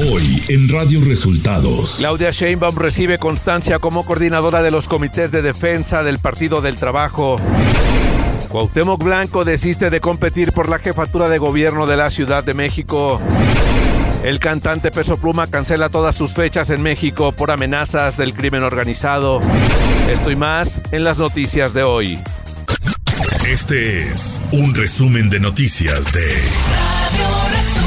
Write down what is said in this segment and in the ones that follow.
Hoy en Radio Resultados. Claudia Sheinbaum recibe constancia como coordinadora de los comités de defensa del Partido del Trabajo. Cuauhtémoc Blanco desiste de competir por la jefatura de gobierno de la Ciudad de México. El cantante Peso Pluma cancela todas sus fechas en México por amenazas del crimen organizado. Esto y más en las noticias de hoy. Este es un resumen de noticias de Radio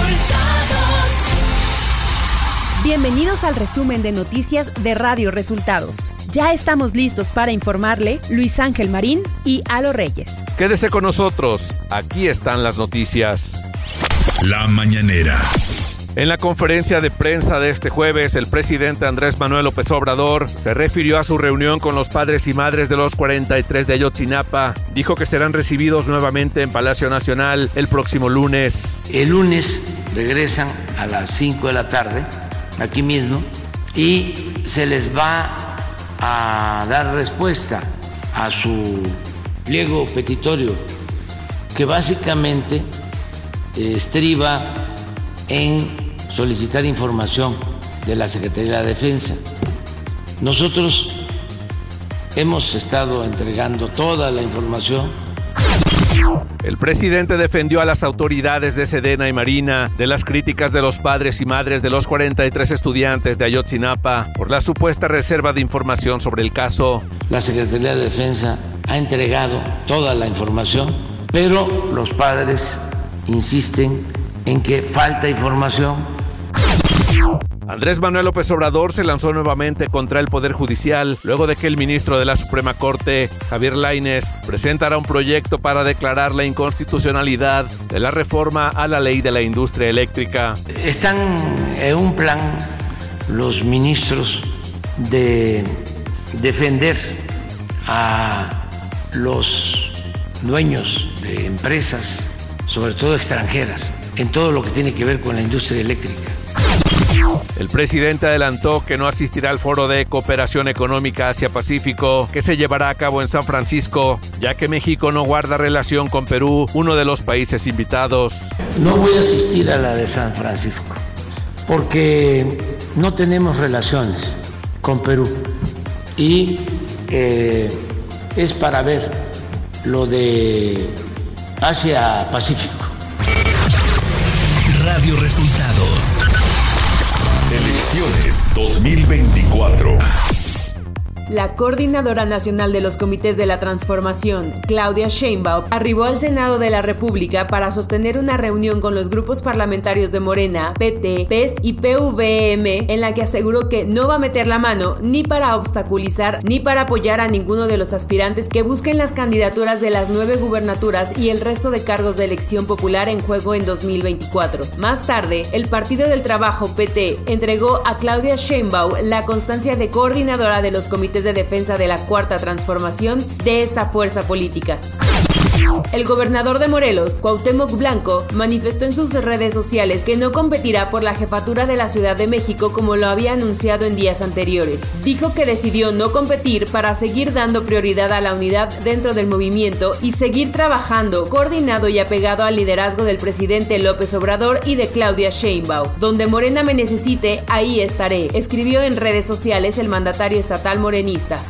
Bienvenidos al resumen de noticias de Radio Resultados. Ya estamos listos para informarle Luis Ángel Marín y Alo Reyes. Quédese con nosotros, aquí están las noticias. La mañanera. En la conferencia de prensa de este jueves, el presidente Andrés Manuel López Obrador se refirió a su reunión con los padres y madres de los 43 de Ayotzinapa. Dijo que serán recibidos nuevamente en Palacio Nacional el próximo lunes. El lunes regresan a las 5 de la tarde aquí mismo y se les va a dar respuesta a su pliego petitorio que básicamente eh, estriba en solicitar información de la Secretaría de Defensa. Nosotros hemos estado entregando toda la información el presidente defendió a las autoridades de Sedena y Marina de las críticas de los padres y madres de los 43 estudiantes de Ayotzinapa por la supuesta reserva de información sobre el caso. La Secretaría de Defensa ha entregado toda la información, pero los padres insisten en que falta información Andrés Manuel López Obrador se lanzó nuevamente contra el Poder Judicial luego de que el ministro de la Suprema Corte, Javier Laines, presentara un proyecto para declarar la inconstitucionalidad de la reforma a la ley de la industria eléctrica. Están en un plan los ministros de defender a los dueños de empresas, sobre todo extranjeras, en todo lo que tiene que ver con la industria eléctrica. El presidente adelantó que no asistirá al foro de cooperación económica Asia-Pacífico que se llevará a cabo en San Francisco, ya que México no guarda relación con Perú, uno de los países invitados. No voy a asistir a la de San Francisco porque no tenemos relaciones con Perú y eh, es para ver lo de Asia-Pacífico. Radio Resultados Elecciones 2024. La coordinadora nacional de los comités de la transformación, Claudia Sheinbaum, arribó al Senado de la República para sostener una reunión con los grupos parlamentarios de Morena, PT, PES y PVM, en la que aseguró que no va a meter la mano ni para obstaculizar ni para apoyar a ninguno de los aspirantes que busquen las candidaturas de las nueve gubernaturas y el resto de cargos de elección popular en juego en 2024. Más tarde, el Partido del Trabajo, PT, entregó a Claudia Sheinbaum la constancia de coordinadora de los comités de defensa de la cuarta transformación de esta fuerza política. El gobernador de Morelos, Cuauhtémoc Blanco, manifestó en sus redes sociales que no competirá por la jefatura de la Ciudad de México como lo había anunciado en días anteriores. Dijo que decidió no competir para seguir dando prioridad a la unidad dentro del movimiento y seguir trabajando coordinado y apegado al liderazgo del presidente López Obrador y de Claudia Sheinbaum. Donde Morena me necesite, ahí estaré, escribió en redes sociales el mandatario estatal morenista.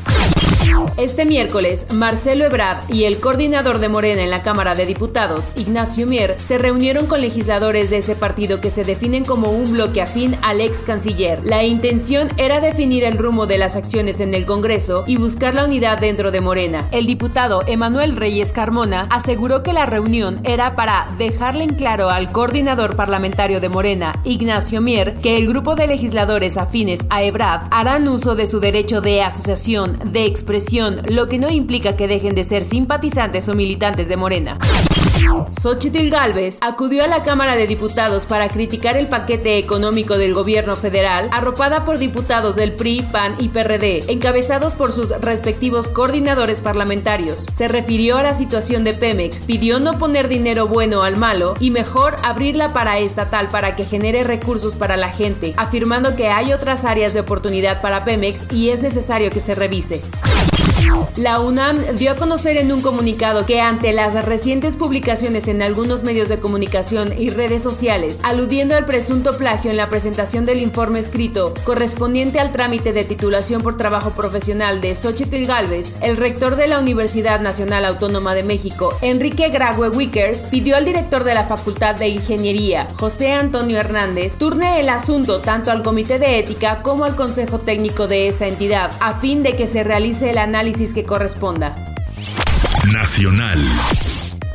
Este miércoles, Marcelo Ebrard y el coordinador de Morena en la Cámara de Diputados, Ignacio Mier, se reunieron con legisladores de ese partido que se definen como un bloque afín al ex canciller. La intención era definir el rumbo de las acciones en el Congreso y buscar la unidad dentro de Morena. El diputado Emanuel Reyes Carmona aseguró que la reunión era para dejarle en claro al coordinador parlamentario de Morena, Ignacio Mier, que el grupo de legisladores afines a Ebrard harán uso de su derecho de asociación, de expresión lo que no implica que dejen de ser simpatizantes o militantes de Morena. Xochitl Galvez acudió a la Cámara de Diputados para criticar el paquete económico del gobierno federal, arropada por diputados del PRI, PAN y PRD, encabezados por sus respectivos coordinadores parlamentarios. Se refirió a la situación de Pemex, pidió no poner dinero bueno al malo y mejor abrirla para estatal para que genere recursos para la gente, afirmando que hay otras áreas de oportunidad para Pemex y es necesario que se revise. La UNAM dio a conocer en un comunicado que ante las recientes publicaciones en algunos medios de comunicación y redes sociales, aludiendo al presunto plagio en la presentación del informe escrito correspondiente al trámite de titulación por trabajo profesional de Xochitl Galvez, el rector de la Universidad Nacional Autónoma de México, Enrique Grague Wickers, pidió al director de la Facultad de Ingeniería, José Antonio Hernández, turne el asunto tanto al Comité de Ética como al Consejo Técnico de esa entidad, a fin de que se realice el análisis que corresponda. Nacional.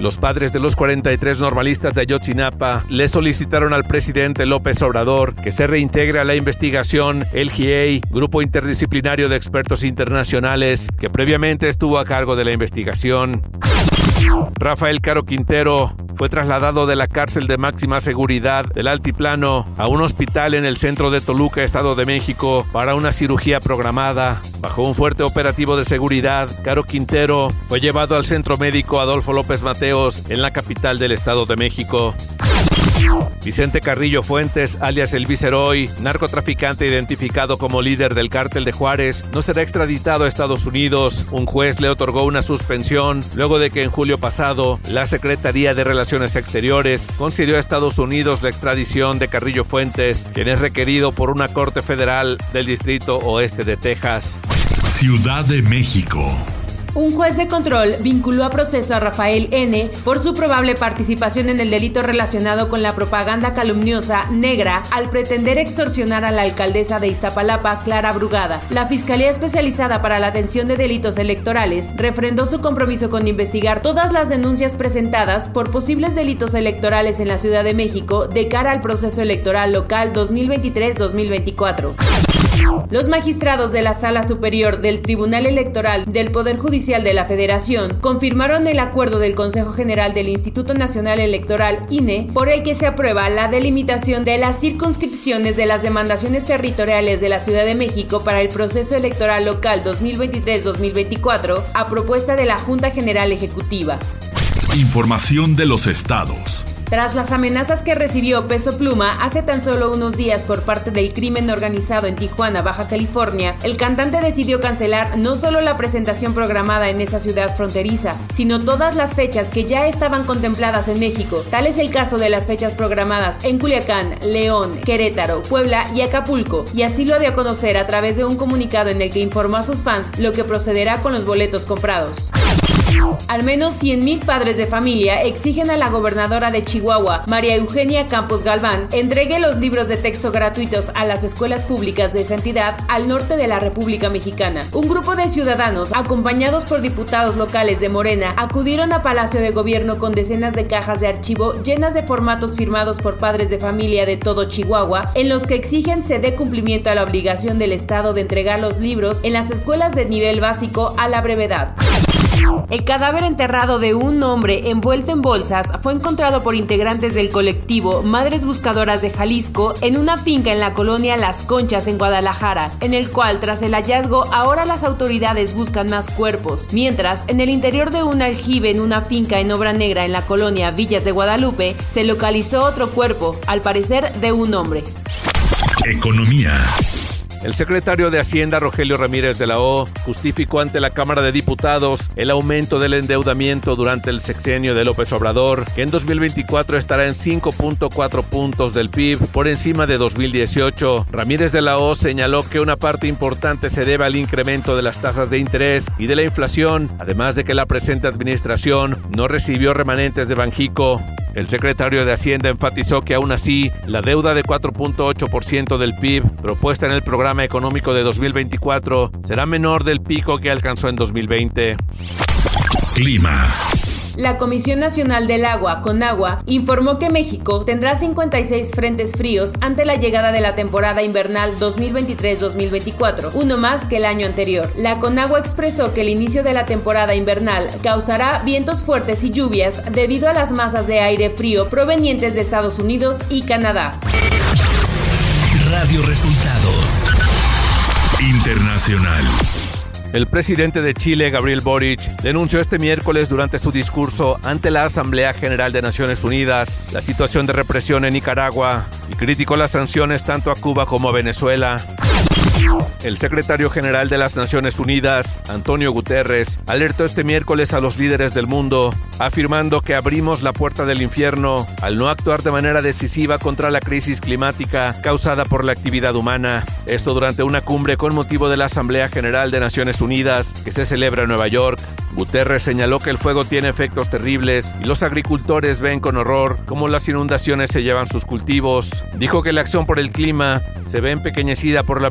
Los padres de los 43 normalistas de Ayotzinapa le solicitaron al presidente López Obrador que se reintegre a la investigación el GIEI, grupo interdisciplinario de expertos internacionales que previamente estuvo a cargo de la investigación. Rafael Caro Quintero fue trasladado de la cárcel de máxima seguridad del Altiplano a un hospital en el centro de Toluca, Estado de México, para una cirugía programada. Bajo un fuerte operativo de seguridad, Caro Quintero fue llevado al centro médico Adolfo López Mateos en la capital del Estado de México. Vicente Carrillo Fuentes, alias El Viceroy, narcotraficante identificado como líder del cártel de Juárez, no será extraditado a Estados Unidos. Un juez le otorgó una suspensión luego de que en julio pasado la Secretaría de Relaciones Exteriores concedió a Estados Unidos la extradición de Carrillo Fuentes, quien es requerido por una corte federal del Distrito Oeste de Texas. Ciudad de México. Un juez de control vinculó a proceso a Rafael N. por su probable participación en el delito relacionado con la propaganda calumniosa negra al pretender extorsionar a la alcaldesa de Iztapalapa, Clara Brugada. La Fiscalía Especializada para la Atención de Delitos Electorales refrendó su compromiso con investigar todas las denuncias presentadas por posibles delitos electorales en la Ciudad de México de cara al proceso electoral local 2023-2024. Los magistrados de la Sala Superior del Tribunal Electoral del Poder Judicial de la Federación confirmaron el acuerdo del Consejo General del Instituto Nacional Electoral INE por el que se aprueba la delimitación de las circunscripciones de las demandaciones territoriales de la Ciudad de México para el proceso electoral local 2023-2024 a propuesta de la Junta General Ejecutiva. Información de los estados. Tras las amenazas que recibió Peso Pluma hace tan solo unos días por parte del crimen organizado en Tijuana, Baja California, el cantante decidió cancelar no solo la presentación programada en esa ciudad fronteriza, sino todas las fechas que ya estaban contempladas en México. Tal es el caso de las fechas programadas en Culiacán, León, Querétaro, Puebla y Acapulco, y así lo dio a conocer a través de un comunicado en el que informó a sus fans lo que procederá con los boletos comprados. Al menos 100.000 padres de familia exigen a la gobernadora de Chihuahua, María Eugenia Campos Galván, entregue los libros de texto gratuitos a las escuelas públicas de esa entidad al norte de la República Mexicana. Un grupo de ciudadanos, acompañados por diputados locales de Morena, acudieron a Palacio de Gobierno con decenas de cajas de archivo llenas de formatos firmados por padres de familia de todo Chihuahua, en los que exigen se dé cumplimiento a la obligación del Estado de entregar los libros en las escuelas de nivel básico a la brevedad. El cadáver enterrado de un hombre envuelto en bolsas fue encontrado por integrantes del colectivo Madres Buscadoras de Jalisco en una finca en la colonia Las Conchas en Guadalajara, en el cual tras el hallazgo ahora las autoridades buscan más cuerpos, mientras en el interior de un aljibe en una finca en obra negra en la colonia Villas de Guadalupe se localizó otro cuerpo, al parecer de un hombre. Economía. El secretario de Hacienda, Rogelio Ramírez de la O, justificó ante la Cámara de Diputados el aumento del endeudamiento durante el sexenio de López Obrador, que en 2024 estará en 5.4 puntos del PIB por encima de 2018. Ramírez de la O señaló que una parte importante se debe al incremento de las tasas de interés y de la inflación, además de que la presente administración no recibió remanentes de Banjico. El secretario de Hacienda enfatizó que aún así, la deuda de 4.8% del PIB propuesta en el programa económico de 2024 será menor del pico que alcanzó en 2020. Clima. La Comisión Nacional del Agua, CONAGUA, informó que México tendrá 56 frentes fríos ante la llegada de la temporada invernal 2023-2024, uno más que el año anterior. La CONAGUA expresó que el inicio de la temporada invernal causará vientos fuertes y lluvias debido a las masas de aire frío provenientes de Estados Unidos y Canadá. Radio Resultados Internacional. El presidente de Chile, Gabriel Boric, denunció este miércoles durante su discurso ante la Asamblea General de Naciones Unidas la situación de represión en Nicaragua y criticó las sanciones tanto a Cuba como a Venezuela. El secretario general de las Naciones Unidas, Antonio Guterres, alertó este miércoles a los líderes del mundo, afirmando que abrimos la puerta del infierno al no actuar de manera decisiva contra la crisis climática causada por la actividad humana. Esto durante una cumbre con motivo de la Asamblea General de Naciones Unidas que se celebra en Nueva York. Guterres señaló que el fuego tiene efectos terribles y los agricultores ven con horror cómo las inundaciones se llevan sus cultivos. Dijo que la acción por el clima se ve empequeñecida por la